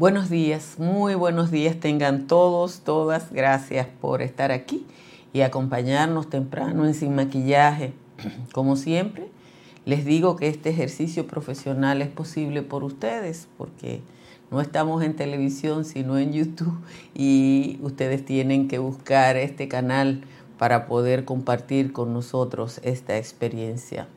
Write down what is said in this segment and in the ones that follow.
Buenos días, muy buenos días tengan todos, todas. Gracias por estar aquí y acompañarnos temprano en Sin Maquillaje. Como siempre, les digo que este ejercicio profesional es posible por ustedes porque no estamos en televisión sino en YouTube y ustedes tienen que buscar este canal para poder compartir con nosotros esta experiencia.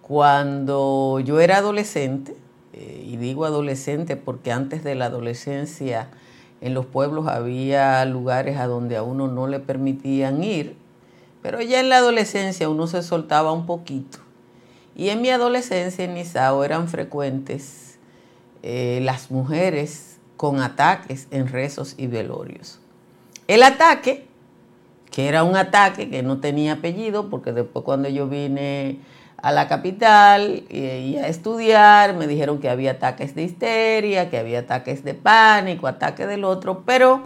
Cuando yo era adolescente, eh, y digo adolescente porque antes de la adolescencia en los pueblos había lugares a donde a uno no le permitían ir, pero ya en la adolescencia uno se soltaba un poquito. Y en mi adolescencia en Nizao eran frecuentes eh, las mujeres con ataques en rezos y velorios. El ataque, que era un ataque que no tenía apellido, porque después cuando yo vine a la capital y, a estudiar, me dijeron que había ataques de histeria, que había ataques de pánico, ataque del otro, pero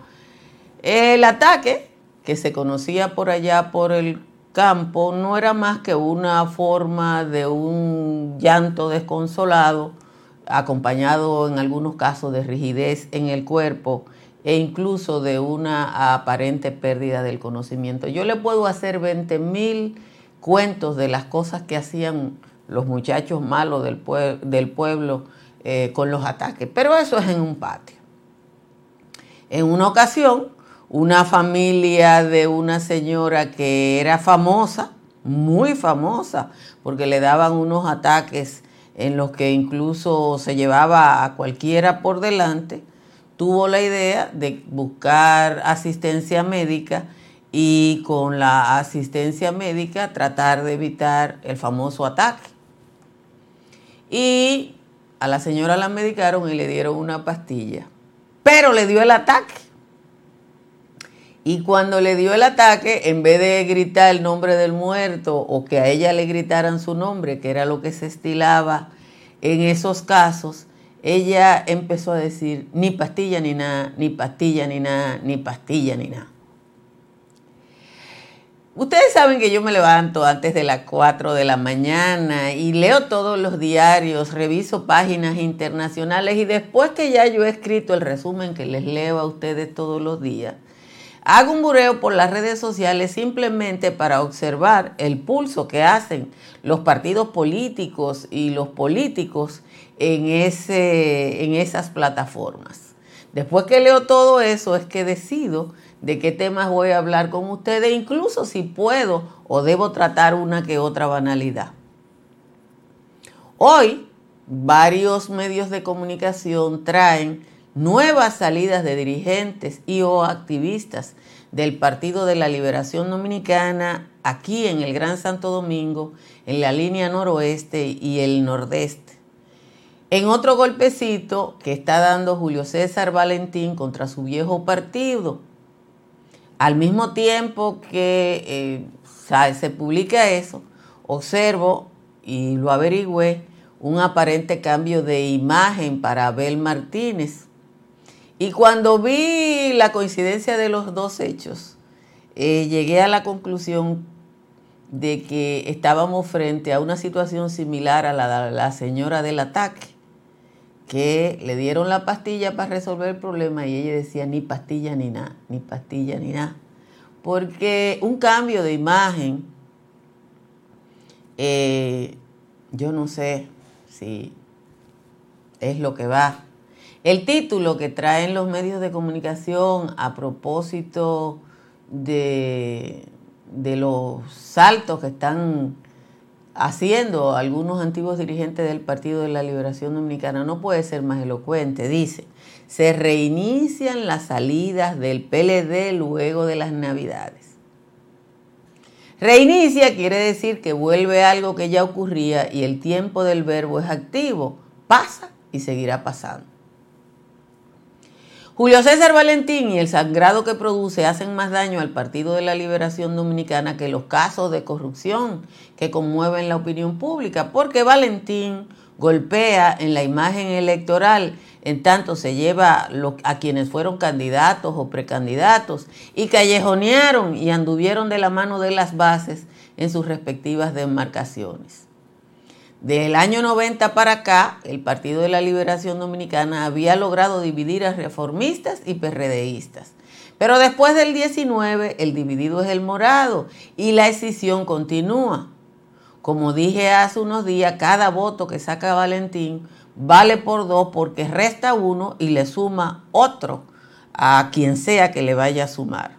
el ataque que se conocía por allá por el campo no era más que una forma de un llanto desconsolado, acompañado en algunos casos de rigidez en el cuerpo e incluso de una aparente pérdida del conocimiento. Yo le puedo hacer 20 mil cuentos de las cosas que hacían los muchachos malos del, pueblo eh, con los ataques, pero eso es en un patio. En una ocasión, una familia de una señora que era famosa, muy famosa, porque le daban unos ataques en los que incluso se llevaba a cualquiera por delante, tuvo la idea de buscar asistencia médica y con la asistencia médica tratar de evitar el famoso ataque. Y a la señora la medicaron y le dieron una pastilla, pero le dio el ataque. Y cuando le dio el ataque, en vez de gritar el nombre del muerto o que a ella le gritaran su nombre, que era lo que se estilaba en esos casos, ella empezó a decir, ni pastilla ni nada, ni pastilla ni nada, ni pastilla ni nada. Ustedes saben que yo me levanto antes de las 4 de la mañana y leo todos los diarios, reviso páginas internacionales y después que ya yo he escrito el resumen que les leo a ustedes todos los días, hago un bureo por las redes sociales simplemente para observar el pulso que hacen los partidos políticos y los políticos en, ese, en esas plataformas. Después que leo todo eso es que decido de qué temas voy a hablar con ustedes, incluso si puedo o debo tratar una que otra banalidad. Hoy, varios medios de comunicación traen nuevas salidas de dirigentes y o activistas del Partido de la Liberación Dominicana aquí en el Gran Santo Domingo, en la línea noroeste y el nordeste. En otro golpecito que está dando Julio César Valentín contra su viejo partido, al mismo tiempo que eh, se publica eso, observo y lo averigüé un aparente cambio de imagen para Abel Martínez. Y cuando vi la coincidencia de los dos hechos, eh, llegué a la conclusión de que estábamos frente a una situación similar a la de la señora del ataque, que le dieron la pastilla para resolver el problema y ella decía ni pastilla ni nada, ni pastilla ni nada. Porque un cambio de imagen, eh, yo no sé si es lo que va. El título que traen los medios de comunicación a propósito de, de los saltos que están haciendo algunos antiguos dirigentes del Partido de la Liberación Dominicana no puede ser más elocuente. Dice, se reinician las salidas del PLD luego de las Navidades. Reinicia quiere decir que vuelve algo que ya ocurría y el tiempo del verbo es activo, pasa y seguirá pasando. Julio César Valentín y el sangrado que produce hacen más daño al Partido de la Liberación Dominicana que los casos de corrupción que conmueven la opinión pública, porque Valentín golpea en la imagen electoral, en tanto se lleva a quienes fueron candidatos o precandidatos y callejonearon y anduvieron de la mano de las bases en sus respectivas demarcaciones. Del año 90 para acá, el Partido de la Liberación Dominicana había logrado dividir a reformistas y PRDistas. Pero después del 19, el dividido es el morado y la escisión continúa. Como dije hace unos días, cada voto que saca Valentín vale por dos porque resta uno y le suma otro a quien sea que le vaya a sumar.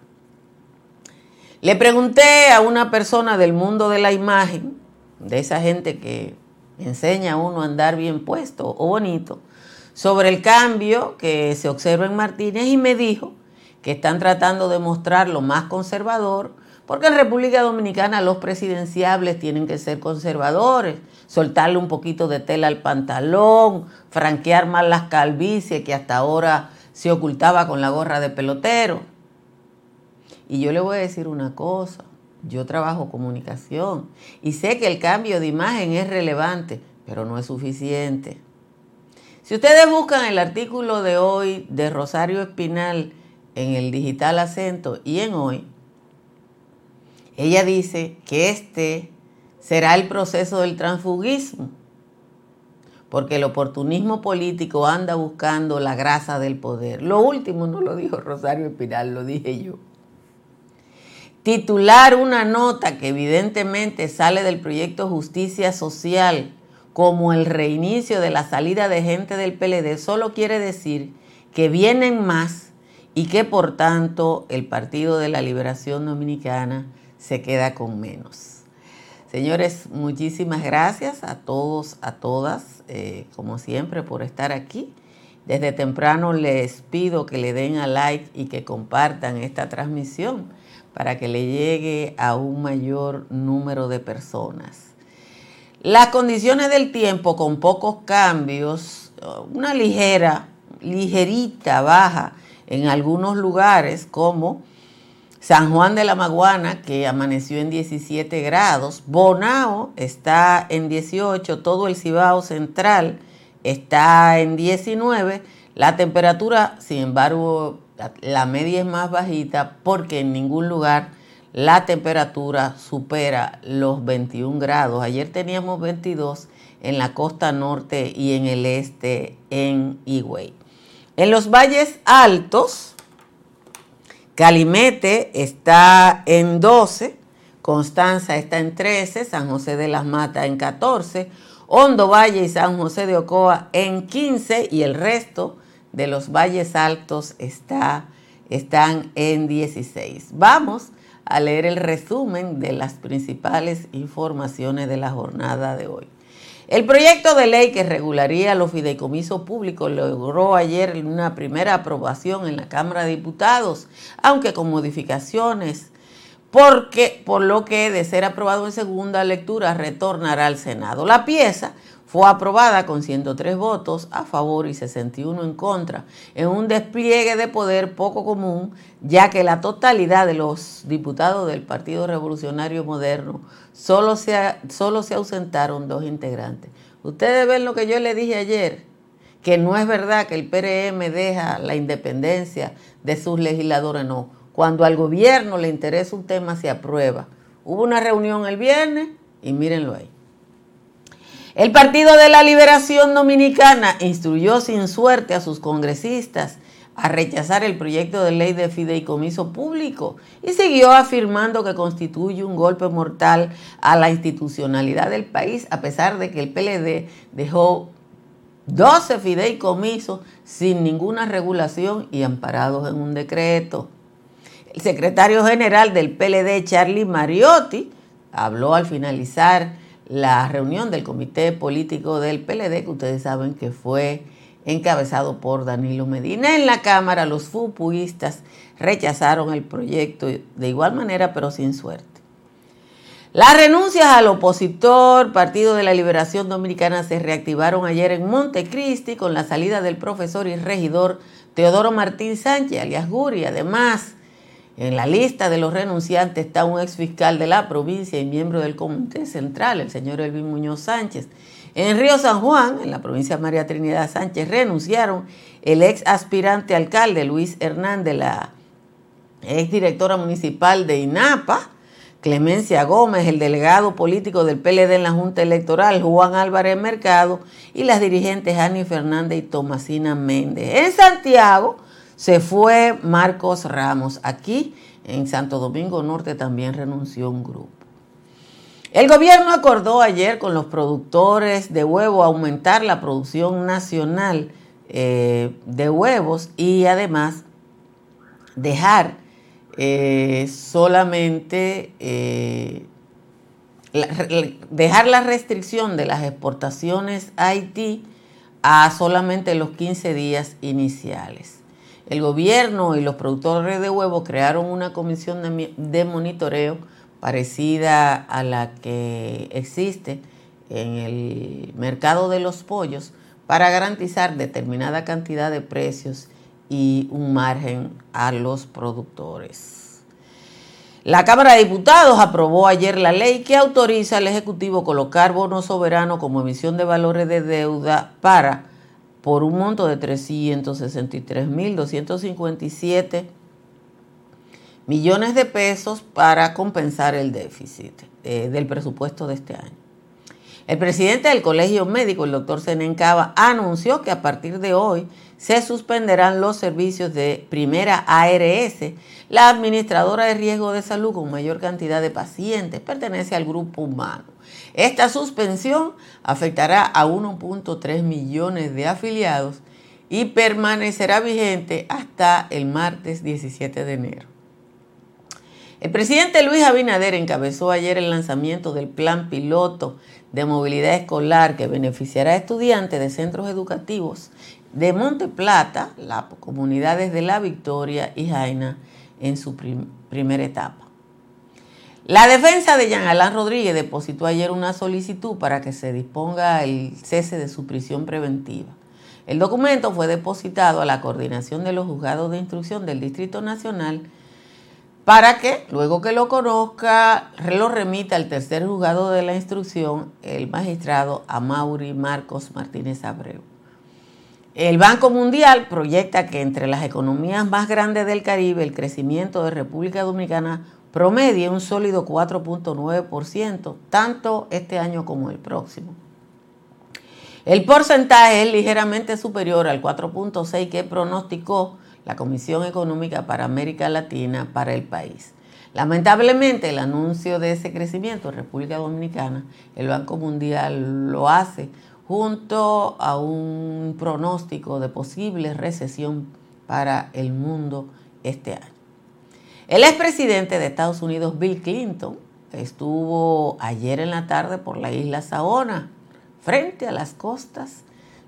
Le pregunté a una persona del mundo de la imagen, de esa gente que enseña a uno a andar bien puesto o bonito, sobre el cambio que se observa en Martínez y me dijo que están tratando de mostrar lo más conservador, porque en República Dominicana los presidenciables tienen que ser conservadores, soltarle un poquito de tela al pantalón, franquear más las calvicies que hasta ahora se ocultaba con la gorra de pelotero. Y yo le voy a decir una cosa, yo trabajo comunicación y sé que el cambio de imagen es relevante, pero no es suficiente. Si ustedes buscan el artículo de hoy de Rosario Espinal en el digital acento y en hoy, ella dice que este será el proceso del transfugismo, porque el oportunismo político anda buscando la grasa del poder. Lo último no lo dijo Rosario Espinal, lo dije yo titular una nota que evidentemente sale del proyecto Justicia Social como el reinicio de la salida de gente del PLD, solo quiere decir que vienen más y que por tanto el Partido de la Liberación Dominicana se queda con menos. Señores, muchísimas gracias a todos, a todas, eh, como siempre, por estar aquí. Desde temprano les pido que le den a like y que compartan esta transmisión para que le llegue a un mayor número de personas. Las condiciones del tiempo con pocos cambios, una ligera, ligerita baja en algunos lugares como San Juan de la Maguana, que amaneció en 17 grados, Bonao está en 18, todo el Cibao Central está en 19, la temperatura, sin embargo, la media es más bajita porque en ningún lugar la temperatura supera los 21 grados. Ayer teníamos 22 en la costa norte y en el este en Higüey. En los valles altos, Calimete está en 12, Constanza está en 13, San José de las Matas en 14, Hondo Valle y San José de Ocoa en 15 y el resto de los valles altos está, están en 16. Vamos a leer el resumen de las principales informaciones de la jornada de hoy. El proyecto de ley que regularía los fideicomisos públicos logró ayer una primera aprobación en la Cámara de Diputados, aunque con modificaciones, porque por lo que de ser aprobado en segunda lectura retornará al Senado. La pieza fue aprobada con 103 votos a favor y 61 en contra, en un despliegue de poder poco común, ya que la totalidad de los diputados del Partido Revolucionario Moderno solo se, solo se ausentaron dos integrantes. Ustedes ven lo que yo le dije ayer, que no es verdad que el PRM deja la independencia de sus legisladores, no. Cuando al gobierno le interesa un tema se aprueba. Hubo una reunión el viernes y mírenlo ahí. El Partido de la Liberación Dominicana instruyó sin suerte a sus congresistas a rechazar el proyecto de ley de fideicomiso público y siguió afirmando que constituye un golpe mortal a la institucionalidad del país, a pesar de que el PLD dejó 12 fideicomisos sin ninguna regulación y amparados en un decreto. El secretario general del PLD, Charlie Mariotti, habló al finalizar la reunión del comité político del PLD, que ustedes saben que fue encabezado por Danilo Medina. En la Cámara los fupuistas rechazaron el proyecto de igual manera, pero sin suerte. Las renuncias al opositor Partido de la Liberación Dominicana se reactivaron ayer en Montecristi con la salida del profesor y regidor Teodoro Martín Sánchez, alias Guri. Además, en la lista de los renunciantes está un ex fiscal de la provincia y miembro del Comité Central, el señor Elvin Muñoz Sánchez. En Río San Juan, en la provincia María Trinidad Sánchez, renunciaron el ex aspirante alcalde Luis Hernández, la ex directora municipal de INAPA, Clemencia Gómez, el delegado político del PLD en la Junta Electoral, Juan Álvarez Mercado, y las dirigentes Ani Fernández y Tomasina Méndez. En Santiago se fue Marcos Ramos. Aquí en Santo Domingo Norte también renunció un grupo. El gobierno acordó ayer con los productores de huevo aumentar la producción nacional eh, de huevos y además dejar eh, solamente eh, dejar la restricción de las exportaciones a Haití a solamente los 15 días iniciales. El gobierno y los productores de huevos crearon una comisión de, monitoreo parecida a la que existe en el mercado de los pollos para garantizar determinada cantidad de precios y un margen a los productores. La Cámara de Diputados aprobó ayer la ley que autoriza al Ejecutivo colocar bonos soberanos como emisión de valores de deuda para, por un monto de 363.257 millones de pesos para compensar el déficit eh, del presupuesto de este año. El presidente del Colegio Médico, el doctor Senencaba, anunció que a partir de hoy se suspenderán los servicios de primera ARS. La administradora de riesgo de salud con mayor cantidad de pacientes pertenece al grupo humano. Esta suspensión afectará a 1.3 millones de afiliados y permanecerá vigente hasta el martes 17 de enero. El presidente Luis Abinader encabezó ayer el lanzamiento del plan piloto de movilidad escolar que beneficiará a estudiantes de centros educativos de Monte Plata, las comunidades de La Victoria y Jaina en su primera etapa. La defensa de Jean Alain Rodríguez depositó ayer una solicitud para que se disponga el cese de su prisión preventiva. El documento fue depositado a la coordinación de los juzgados de instrucción del Distrito Nacional para que, luego que lo conozca, lo remita al tercer juzgado de la instrucción, el magistrado Amaury Marcos Martínez Abreu. El Banco Mundial proyecta que entre las economías más grandes del Caribe el crecimiento de República Dominicana promedie un sólido 4.9%, tanto este año como el próximo. El porcentaje es ligeramente superior al 4.6 que pronosticó la Comisión Económica para América Latina para el país. Lamentablemente el anuncio de ese crecimiento en República Dominicana, el Banco Mundial lo hace junto a un pronóstico de posible recesión para el mundo este año. El expresidente de Estados Unidos, Bill Clinton, estuvo ayer en la tarde por la isla Saona, frente a las costas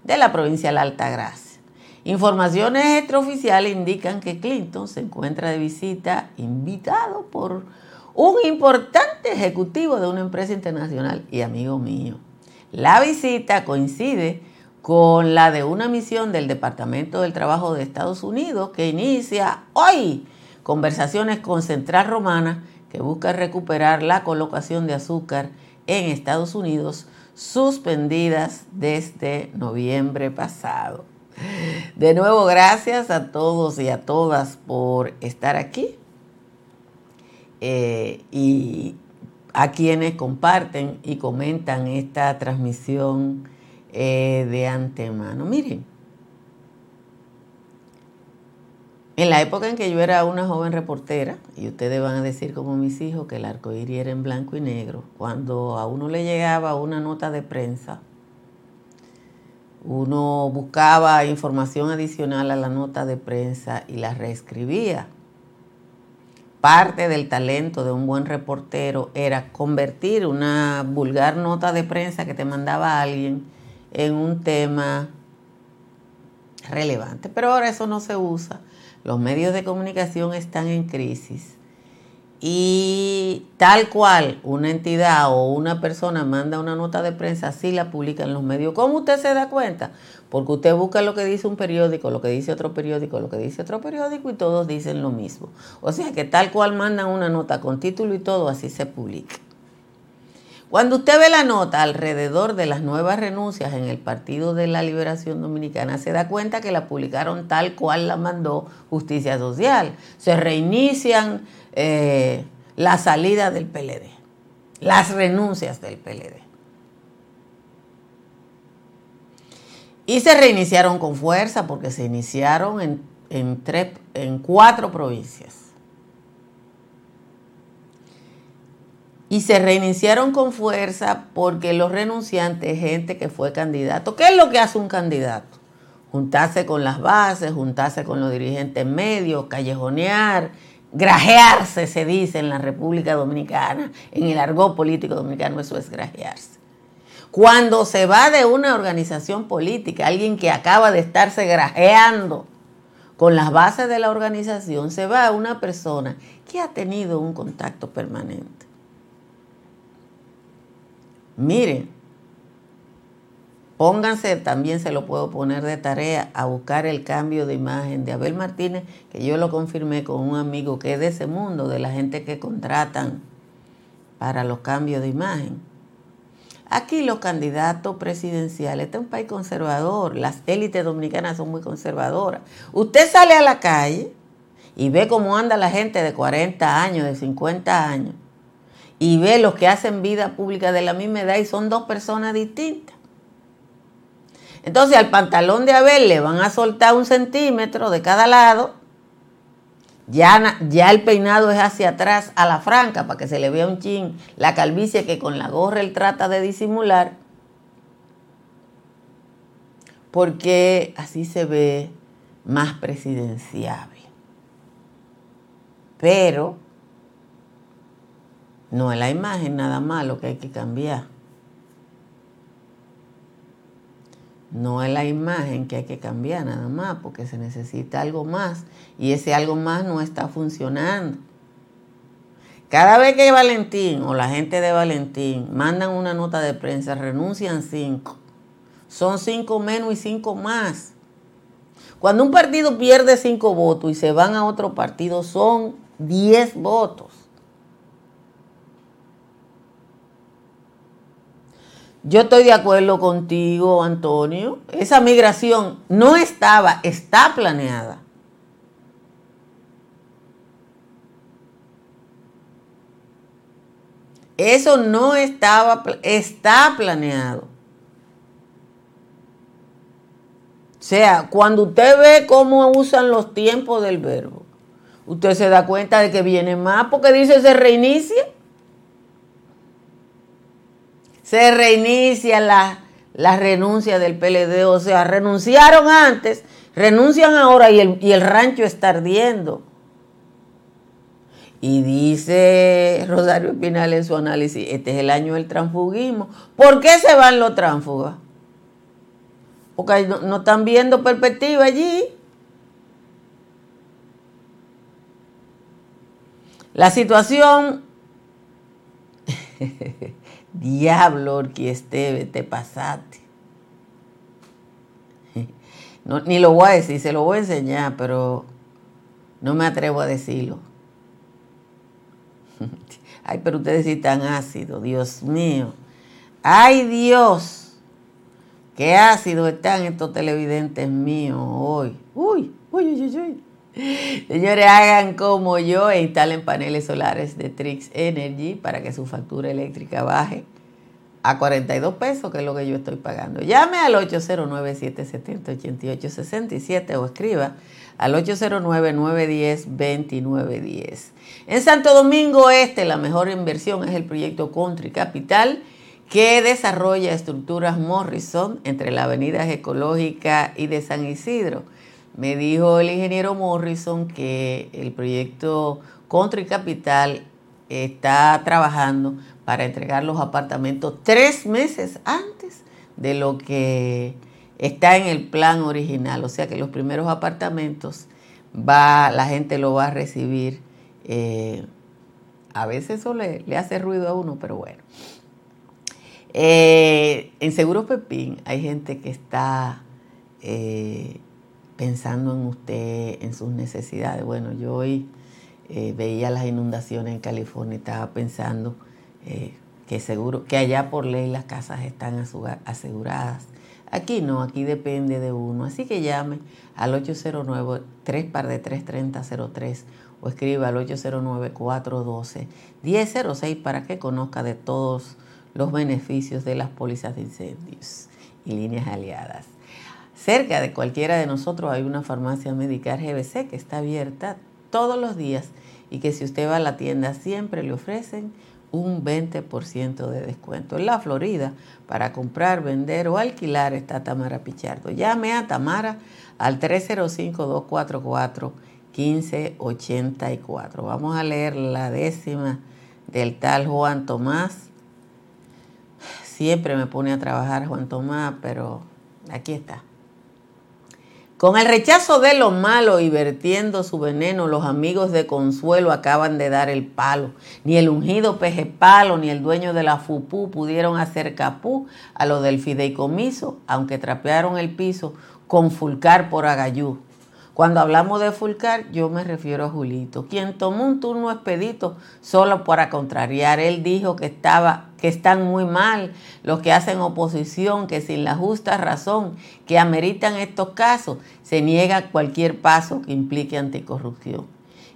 de la provincia de la Altagracia. Informaciones extraoficiales indican que Clinton se encuentra de visita invitado por un importante ejecutivo de una empresa internacional y amigo mío. La visita coincide con la de una misión del Departamento del Trabajo de Estados Unidos que inicia hoy conversaciones con Central Romana que busca recuperar la colocación de azúcar en Estados Unidos suspendidas desde noviembre pasado. De nuevo, gracias a todos y a todas por estar aquí. Eh, y a quienes comparten y comentan esta transmisión eh, de antemano. Miren, en la época en que yo era una joven reportera, y ustedes van a decir como mis hijos que el arco iris era en blanco y negro, cuando a uno le llegaba una nota de prensa, uno buscaba información adicional a la nota de prensa y la reescribía parte del talento de un buen reportero era convertir una vulgar nota de prensa que te mandaba alguien en un tema relevante. Pero ahora eso no se usa. Los medios de comunicación están en crisis. Y tal cual una entidad o una persona manda una nota de prensa, así la publica en los medios. ¿Cómo usted se da cuenta? Porque usted busca lo que dice un periódico, lo que dice otro periódico, lo que dice otro periódico y todos dicen lo mismo. O sea que tal cual mandan una nota con título y todo, así se publica. Cuando usted ve la nota alrededor de las nuevas renuncias en el Partido de la Liberación Dominicana, se da cuenta que la publicaron tal cual la mandó Justicia Social. Se reinician eh, la salida del PLD, las renuncias del PLD. Y se reiniciaron con fuerza porque se iniciaron en, en, en cuatro provincias. Y se reiniciaron con fuerza porque los renunciantes, gente que fue candidato, ¿qué es lo que hace un candidato? Juntarse con las bases, juntarse con los dirigentes medios, callejonear, grajearse, se dice en la República Dominicana, en el argot político dominicano, eso es grajearse. Cuando se va de una organización política, alguien que acaba de estarse grajeando con las bases de la organización, se va a una persona que ha tenido un contacto permanente. Miren, pónganse, también se lo puedo poner de tarea, a buscar el cambio de imagen de Abel Martínez, que yo lo confirmé con un amigo que es de ese mundo, de la gente que contratan para los cambios de imagen Aquí los candidatos presidenciales, este es un país conservador, las élites dominicanas son muy conservadoras. Usted sale a la calle y ve cómo anda la gente de 40 años, de 50 años, y ve los que hacen vida pública de la misma edad y son dos personas distintas. Entonces al pantalón de Abel le van a soltar un centímetro de cada lado ya, ya, el peinado es hacia atrás a la franca para que se le vea un chin la calvicie que con la gorra él trata de disimular. Porque así se ve más presidenciable. Pero no es la imagen nada más lo que hay que cambiar. No es la imagen que hay que cambiar nada más, porque se necesita algo más y ese algo más no está funcionando. Cada vez que Valentín o la gente de Valentín mandan una nota de prensa, renuncian cinco. Son cinco menos y cinco más. Cuando un partido pierde cinco votos y se van a otro partido, son diez votos. Yo estoy de acuerdo contigo, Antonio. Esa migración no estaba, está planeada. Eso no estaba, está planeado. O sea, cuando usted ve cómo usan los tiempos del verbo, usted se da cuenta de que viene más porque dice se reinicia se reinicia la, renuncia del PLD, o sea, renunciaron antes, renuncian ahora y el, y el rancho está ardiendo. Y dice Rosario Espinal en su análisis, este es el año del transfugismo. ¿Por qué se van los tránsfugas? Porque no, no están viendo perspectiva allí. La situación Diablo, Orquiesteve, te pasaste. No, ni lo voy a decir, se lo voy a enseñar, pero no me atrevo a decirlo. Ay, pero ustedes sí tan ácido, Dios mío. Ay, Dios, qué ácido están estos televidentes míos hoy. Uy, uy, uy, uy. Señores, hagan como yo e instalen paneles solares de Trix Energy para que su factura eléctrica baje a 42 pesos, que es lo que yo estoy pagando. Llame al 809-770-8867 o escriba al 809-910-2910. En Santo Domingo Este, la mejor inversión es el proyecto Country Capital, que desarrolla estructuras Morrison entre la Avenida Ecológica y de San Isidro me dijo el ingeniero Morrison que el proyecto Country Capital está trabajando para entregar los apartamentos tres meses antes de lo que está en el plan original. O sea que los primeros apartamentos va, la gente lo va a recibir. Eh, a veces eso le, hace ruido a uno, pero bueno. Eh, en Seguro Pepín hay gente que está eh, pensando en usted, en sus necesidades. Bueno, yo hoy eh, veía las inundaciones en California y estaba pensando eh, que seguro que allá por ley las casas están aseguradas. Aquí no, aquí depende de uno. Así que llame al 809 3 par de 330 03 o escriba al 809-412-1006 para que conozca de todos los beneficios de las pólizas de incendios y líneas aliadas. Cerca de cualquiera de nosotros hay una farmacia medical GBC que está abierta todos los días y que si usted va a la tienda siempre le ofrecen un 20% de descuento. En la Florida, para comprar, vender o alquilar está Tamara Pichardo. Llame a Tamara al 305-244-1584. Vamos a leer la décima del tal Juan Tomás. Siempre me pone a trabajar Juan Tomás, pero aquí está. Con el rechazo de lo malo y vertiendo su veneno, los amigos de Consuelo acaban de dar el palo. Ni el ungido peje palo ni el dueño de la FUPU pudieron hacer capú a lo del fideicomiso, aunque trapearon el piso con Fulcar por Agayú. Cuando hablamos de Fulcar, yo me refiero a Julito, quien tomó un turno expedito solo para contrariar. Él dijo que estaba, que están muy mal los que hacen oposición, que sin la justa razón que ameritan estos casos, se niega cualquier paso que implique anticorrupción.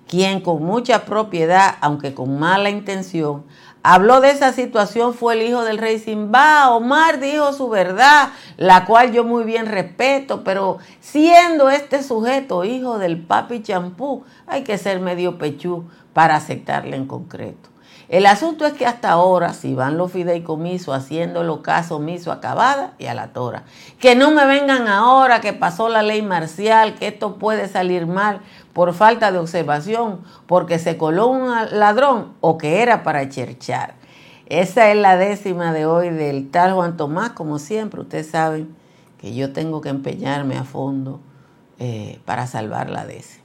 Quien con mucha propiedad, aunque con mala intención, habló de esa situación fue el hijo del rey Simba. Omar dijo su verdad, la cual yo muy bien respeto, pero siendo este sujeto hijo del papi champú, hay que ser medio pechú para aceptarle en concreto. El asunto es que hasta ahora, si van los fideicomisos haciéndolo caso omiso acabada y a la tora, que no me vengan ahora que pasó la ley marcial, que esto puede salir mal por falta de observación, porque se coló un ladrón o que era para cherchar. Esa es la décima de hoy del tal Juan Tomás, como siempre, ustedes saben que yo tengo que empeñarme a fondo eh, para salvar la décima.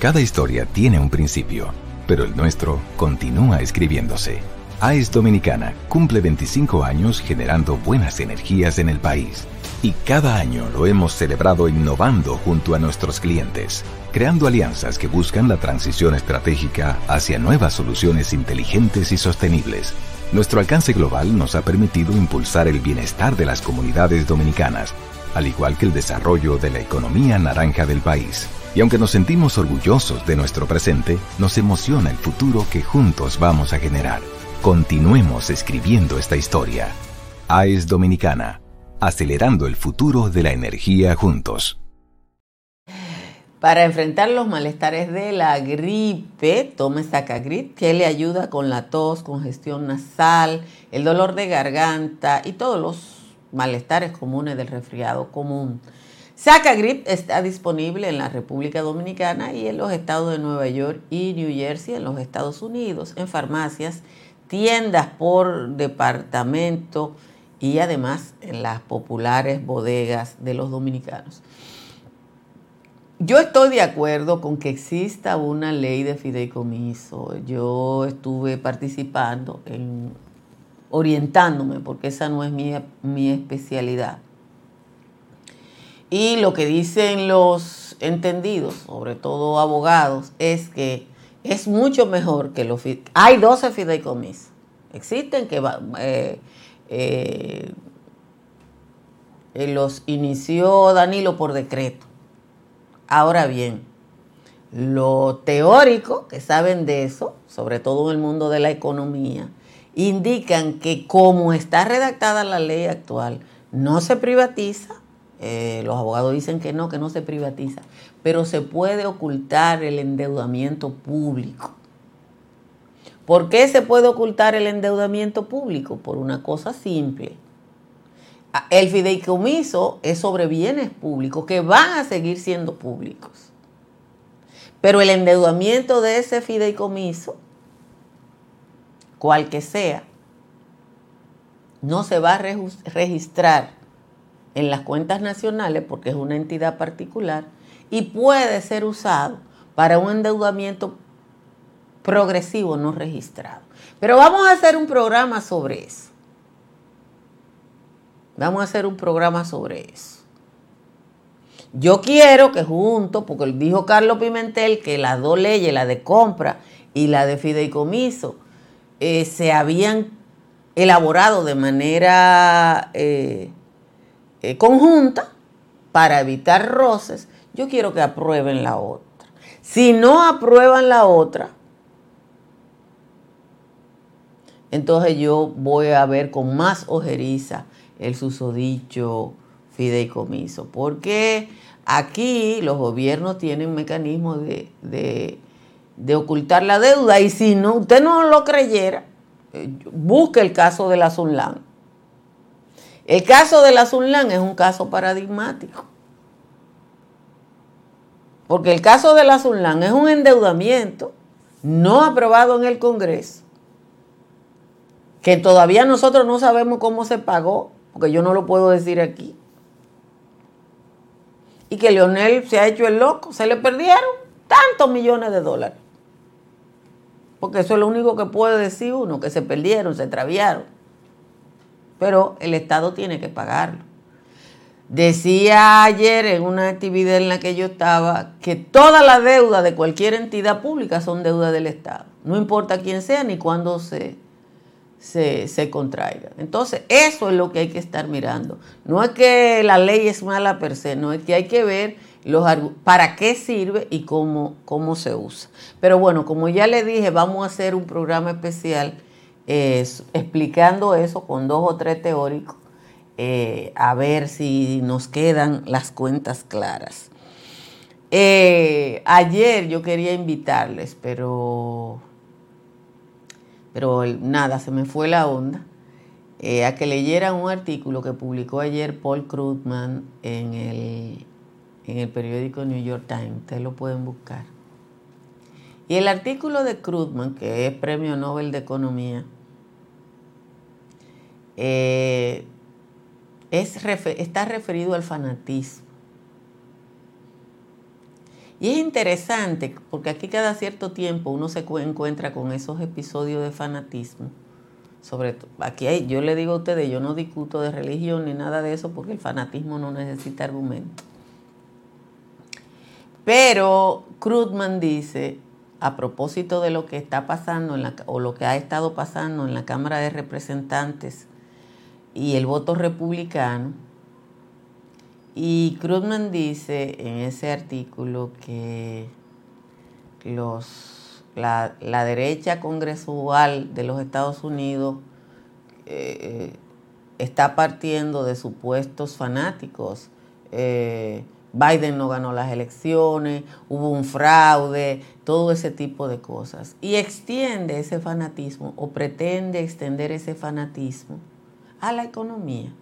Cada historia tiene un principio pero el nuestro continúa escribiéndose. AES Dominicana cumple 25 años generando buenas energías en el país. Y cada año lo hemos celebrado innovando junto a nuestros clientes, creando alianzas que buscan la transición estratégica hacia nuevas soluciones inteligentes y sostenibles. Nuestro alcance global nos ha permitido impulsar el bienestar de las comunidades dominicanas, al igual que el desarrollo de la economía naranja del país. Y aunque nos sentimos orgullosos de nuestro presente, nos emociona el futuro que juntos vamos a generar. Continuemos escribiendo esta historia. AES Dominicana, acelerando el futuro de la energía juntos. Para enfrentar los malestares de la gripe, tome Sacagrip, que le ayuda con la tos, congestión nasal, el dolor de garganta y todos los malestares comunes del resfriado común. Sacagrip está disponible en la República Dominicana y en los estados de Nueva York y New Jersey, en los Estados Unidos, en farmacias, tiendas por departamento y además en las populares bodegas de los dominicanos. Yo estoy de acuerdo con que exista una ley de fideicomiso. Yo estuve participando en orientándome, porque esa no es mi, mi especialidad y lo que dicen los entendidos, sobre todo abogados, es que es mucho mejor que los... Hay 12 fideicomisos. Existen que eh, eh, los inició Danilo por decreto. Ahora bien, lo teórico que saben de eso, sobre todo en el mundo de la economía, indican que como está redactada la ley actual, no se privatiza, eh, los abogados dicen que no, que no se privatiza, pero se puede ocultar el endeudamiento público. ¿Por qué se puede ocultar el endeudamiento público? Por una cosa simple. El fideicomiso es sobre bienes públicos que van a seguir siendo públicos. Pero el endeudamiento de ese fideicomiso, cual que sea, no se va a registrar en las cuentas nacionales porque es una entidad particular y puede ser usado para un endeudamiento progresivo no registrado. Pero vamos a hacer un programa sobre eso. Vamos a hacer un programa sobre eso. Yo quiero que junto, porque dijo Carlos Pimentel que las dos leyes, la de compra y la de fideicomiso, eh, se habían elaborado de manera eh, eh, conjunta para evitar roces, yo quiero que aprueben la otra. Si no aprueban la otra, entonces yo voy a ver con más ojeriza el susodicho fideicomiso. Porque aquí los gobiernos tienen mecanismos de, de, ocultar la deuda y si no, usted no lo creyera, eh, busque el caso de la Sunlan. El caso de la Sunlan es un caso paradigmático. Porque el caso de la Sunlan es un endeudamiento no aprobado en el Congreso, que todavía nosotros no sabemos cómo se pagó, porque yo no lo puedo decir aquí. Y que Leonel se ha hecho el loco, se le perdieron tantos millones de dólares. Porque eso es lo único que puede decir uno, que se perdieron, se extraviaron. Pero el Estado tiene que pagarlo. Decía ayer en una actividad en la que yo estaba que toda la deuda de cualquier entidad pública son deuda del Estado. No importa quién sea ni cuándo se, se, contraiga. Entonces, eso es lo que hay que estar mirando. No es que la ley es mala per se, no es que hay que ver los para qué sirve y cómo, cómo se usa. Pero bueno, como ya le dije, vamos a hacer un programa especial explicando eso con dos o tres teóricos, eh, a ver si nos quedan las cuentas claras. Eh, ayer yo quería invitarles, pero pero nada, se me fue la onda, eh, a que leyeran un artículo que publicó ayer Paul Krugman en el, en el periódico New York Times, ustedes lo pueden buscar. Y el artículo de Krugman, que es Premio Nobel de Economía, eh, es, está referido al fanatismo. Y es interesante porque aquí cada cierto tiempo uno se encuentra con esos episodios de fanatismo. Sobre aquí hay, yo le digo a ustedes, yo no discuto de religión ni nada de eso porque el fanatismo no necesita argumento. Pero Krugman dice, a propósito de lo que está pasando o lo que ha estado pasando en la Cámara de Representantes y el voto republicano, y Krugman dice en ese artículo que los, la, derecha congresual de los Estados Unidos eh, está partiendo de supuestos fanáticos. Eh, Biden no ganó las elecciones, hubo un fraude, todo ese tipo de cosas. Y extiende ese fanatismo o pretende extender ese fanatismo a la economía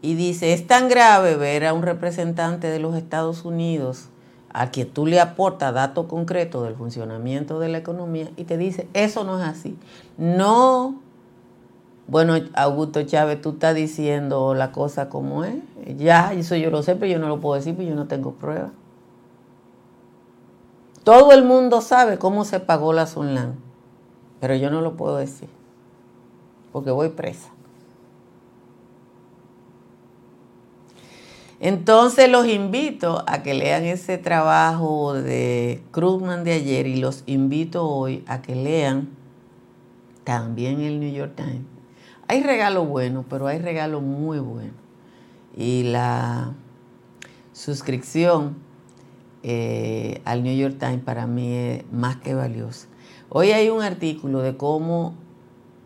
y dice, es tan grave ver a un representante de los Estados Unidos a quien tú le aportas datos concretos del funcionamiento de la economía y te dice, eso no es así. No, bueno, Augusto Chávez, tú estás diciendo la cosa como es. Ya, eso yo lo sé, pero yo no lo puedo decir, porque yo no tengo pruebas. Todo el mundo sabe cómo se pagó la Sunlan, pero yo no lo puedo decir, porque voy presa. Entonces los invito a que lean ese trabajo de Krugman de ayer y los invito hoy a que lean también el New York Times. Hay regalos buenos, pero hay regalos muy buenos. Y la suscripción eh, al New York Times para mí es más que valiosa. Hoy hay un artículo de cómo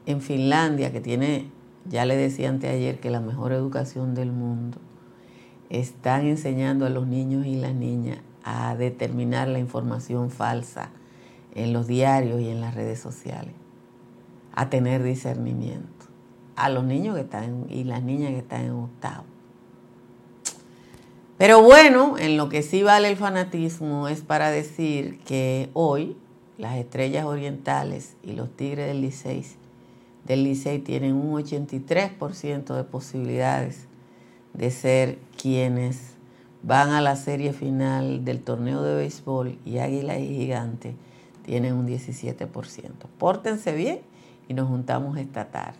en Finlandia, que tiene, ya le decía anteayer, que la mejor educación del mundo, están enseñando a los niños y las niñas a determinar la información falsa en los diarios y en las redes sociales, a tener discernimiento. A los niños que están y las niñas que están en octavo. Pero bueno, en lo que sí vale el fanatismo es para decir que hoy las estrellas orientales y los tigres del Licey, del Licey tienen un 83% de posibilidades de ser quienes van a la serie final del torneo de béisbol y Águila y Gigante tienen un 17%. Pórtense bien y nos juntamos esta tarde.